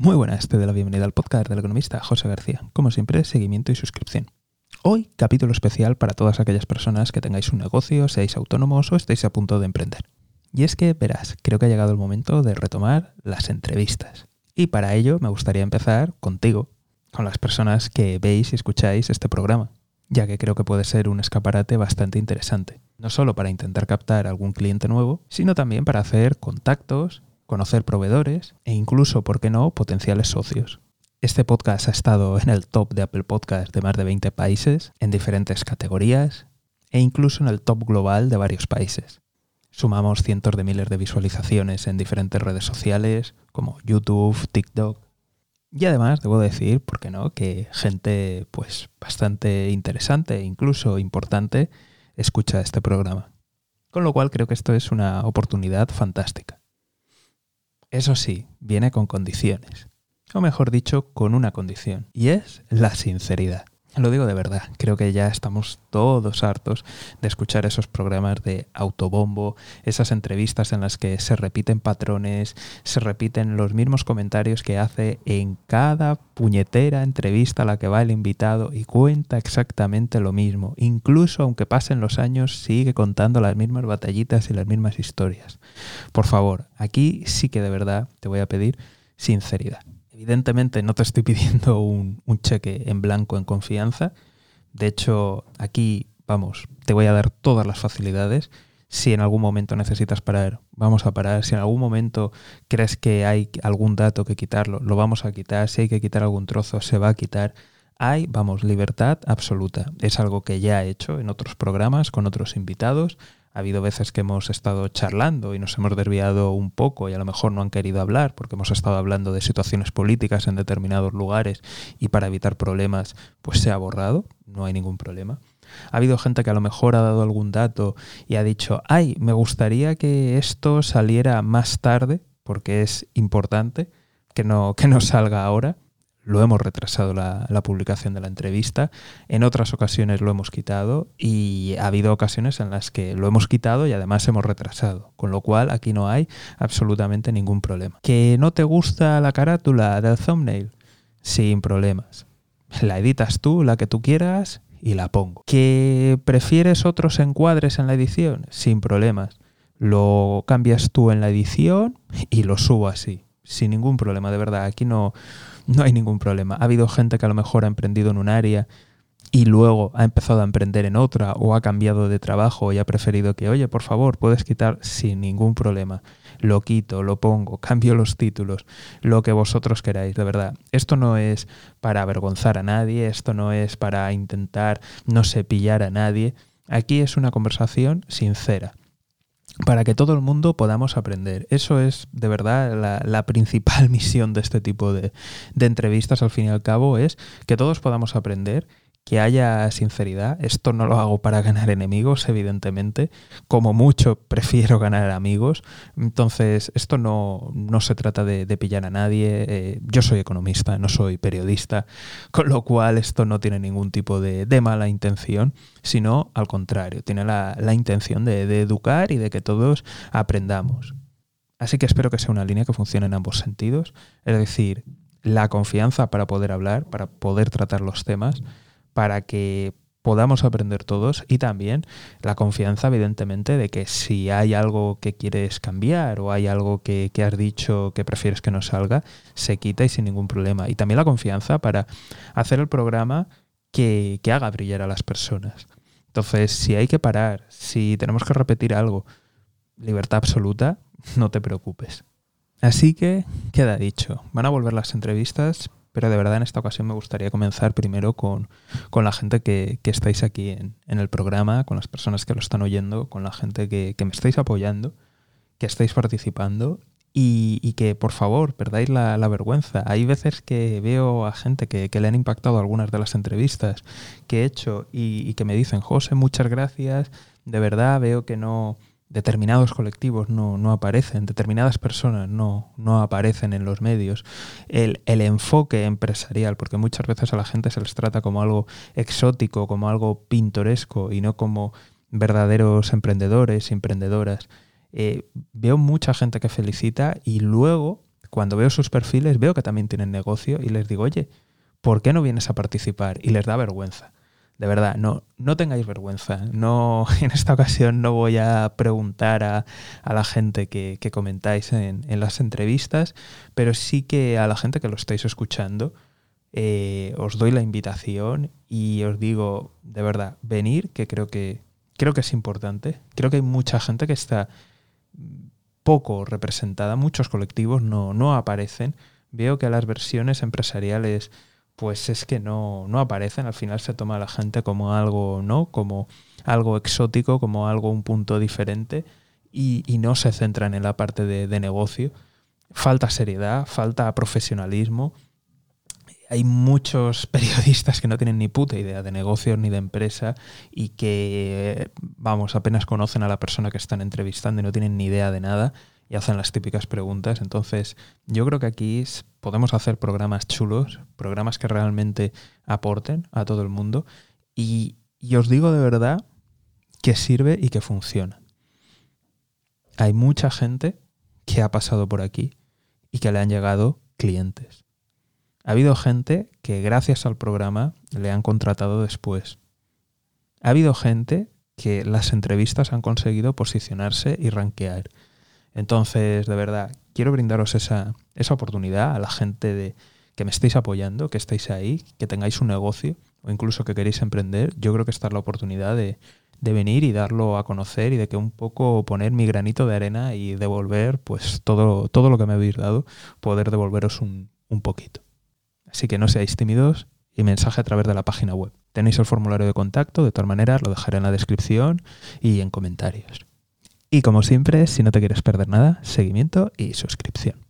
Muy buenas, te doy la bienvenida al podcast del economista José García. Como siempre, seguimiento y suscripción. Hoy, capítulo especial para todas aquellas personas que tengáis un negocio, seáis autónomos o estéis a punto de emprender. Y es que, verás, creo que ha llegado el momento de retomar las entrevistas. Y para ello me gustaría empezar contigo, con las personas que veis y escucháis este programa, ya que creo que puede ser un escaparate bastante interesante. No solo para intentar captar algún cliente nuevo, sino también para hacer contactos conocer proveedores e incluso, ¿por qué no?, potenciales socios. Este podcast ha estado en el top de Apple Podcasts de más de 20 países, en diferentes categorías e incluso en el top global de varios países. Sumamos cientos de miles de visualizaciones en diferentes redes sociales como YouTube, TikTok. Y además debo decir, ¿por qué no?, que gente pues bastante interesante e incluso importante escucha este programa. Con lo cual creo que esto es una oportunidad fantástica. Eso sí, viene con condiciones. O mejor dicho, con una condición. Y es la sinceridad. Lo digo de verdad, creo que ya estamos todos hartos de escuchar esos programas de autobombo, esas entrevistas en las que se repiten patrones, se repiten los mismos comentarios que hace en cada puñetera entrevista a la que va el invitado y cuenta exactamente lo mismo. Incluso aunque pasen los años, sigue contando las mismas batallitas y las mismas historias. Por favor, aquí sí que de verdad te voy a pedir sinceridad. Evidentemente no te estoy pidiendo un, cheque en blanco en confianza. De hecho, aquí, vamos, te voy a dar todas las facilidades. Si en algún momento necesitas parar, vamos a parar. Si en algún momento crees que hay algún dato que quitarlo, lo vamos a quitar. Si hay que quitar algún trozo, se va a quitar. Hay, vamos, libertad absoluta. Es algo que ya he hecho en otros programas con otros invitados. Ha habido veces que hemos estado charlando y nos hemos desviado un poco y a lo mejor no han querido hablar porque hemos estado hablando de situaciones políticas en determinados lugares y para evitar problemas pues se ha borrado, no hay ningún problema. Ha habido gente que a lo mejor ha dado algún dato y ha dicho, ay, me gustaría que esto saliera más tarde porque es importante que no, que no salga ahora lo hemos retrasado la, publicación de la entrevista, en otras ocasiones lo hemos quitado y ha habido ocasiones en las que lo hemos quitado y además hemos retrasado, con lo cual aquí no hay absolutamente ningún problema. ¿Que no te gusta la carátula del thumbnail? Sin problemas. La editas tú, la que tú quieras y la pongo. ¿Que prefieres otros encuadres en la edición? Sin problemas. Lo cambias tú en la edición y lo subo así. Sin ningún problema, de verdad. Aquí no, no hay ningún problema. Ha habido gente que a lo mejor ha emprendido en un área y luego ha empezado a emprender en otra o ha cambiado de trabajo y ha preferido que, oye, por favor, puedes quitar sin ningún problema. Lo quito, lo pongo, cambio los títulos, lo que vosotros queráis, de verdad. Esto no es para avergonzar a nadie, esto no es para intentar, no sé, pillar a nadie. Aquí es una conversación sincera para que todo el mundo podamos aprender. Eso es de verdad la, principal misión de este tipo de, de, entrevistas, al fin y al cabo, es que todos podamos aprender que haya sinceridad. Esto no lo hago para ganar enemigos, evidentemente. Como mucho prefiero ganar amigos. Entonces, esto no, se trata de, pillar a nadie. Eh, yo soy economista, no soy periodista, con lo cual esto no tiene ningún tipo de, mala intención, sino al contrario, tiene la, intención de, de educar y de que todos aprendamos. Así que espero que sea una línea que funcione en ambos sentidos. Es decir, la confianza para poder hablar, para poder tratar los temas para que podamos aprender todos y también la confianza, evidentemente, de que si hay algo que quieres cambiar o hay algo que, has dicho que prefieres que no salga, se quita y sin ningún problema. Y también la confianza para hacer el programa que, que haga brillar a las personas. Entonces, si hay que parar, si tenemos que repetir algo, libertad absoluta, no te preocupes. Así que queda dicho. Van a volver las entrevistas, pero de verdad en esta ocasión me gustaría comenzar primero con, la gente que, estáis aquí en, el programa, con las personas que lo están oyendo, con la gente que, me estáis apoyando, que estáis participando y, que por favor perdáis la, vergüenza. Hay veces que veo a gente que, le han impactado algunas de las entrevistas que he hecho y que me dicen, José, muchas gracias, de verdad veo que no determinados colectivos no, aparecen, determinadas personas no, no aparecen en los medios, el, el, enfoque empresarial, porque muchas veces a la gente se les trata como algo exótico, como algo pintoresco y no como verdaderos emprendedores emprendedoras. Eh, veo mucha gente que felicita y luego cuando veo sus perfiles, veo que también tienen negocio y les digo, oye, ¿por qué no vienes a participar? Y les da vergüenza. De verdad, no, no tengáis vergüenza. No, en esta ocasión no voy a preguntar a, la gente que, comentáis en, las entrevistas, pero sí que a la gente que lo estáis escuchando, eh, os doy la invitación y os digo, de verdad, venir, que creo que, creo que es importante. Creo que hay mucha gente que está poco representada, muchos colectivos no, no aparecen. Veo que las versiones empresariales pues es que no, no aparecen, al final se toma a la gente como algo, ¿no? Como algo exótico, como algo un punto diferente y, no se centran en la parte de, negocio. Falta seriedad, falta profesionalismo. Hay muchos periodistas que no tienen ni puta idea de negocios ni de empresa y que, vamos, apenas conocen a la persona que están entrevistando y no tienen ni idea de nada y hacen las típicas preguntas. Entonces, yo creo que aquí podemos hacer programas chulos, programas que realmente aporten a todo el mundo. Y, os digo de verdad que sirve y que funciona. Hay mucha gente que ha pasado por aquí y que le han llegado clientes. Ha habido gente que gracias al programa le han contratado después. Ha habido gente que las entrevistas han conseguido posicionarse y rankear. Entonces, de verdad, quiero brindaros esa, esa oportunidad a la gente de, que me estéis apoyando, que estéis ahí, que tengáis un negocio o incluso que queréis emprender. Yo creo que esta es la oportunidad de, venir y darlo a conocer y de que un poco poner mi granito de arena y devolver pues todo, todo lo que me habéis dado, poder devolveros un, un poquito. Así que no seáis tímidos y mensaje a través de la página web. Tenéis el formulario de contacto, de todas maneras lo dejaré en la descripción y en comentarios. Y como siempre, si no te quieres perder nada, seguimiento y suscripción.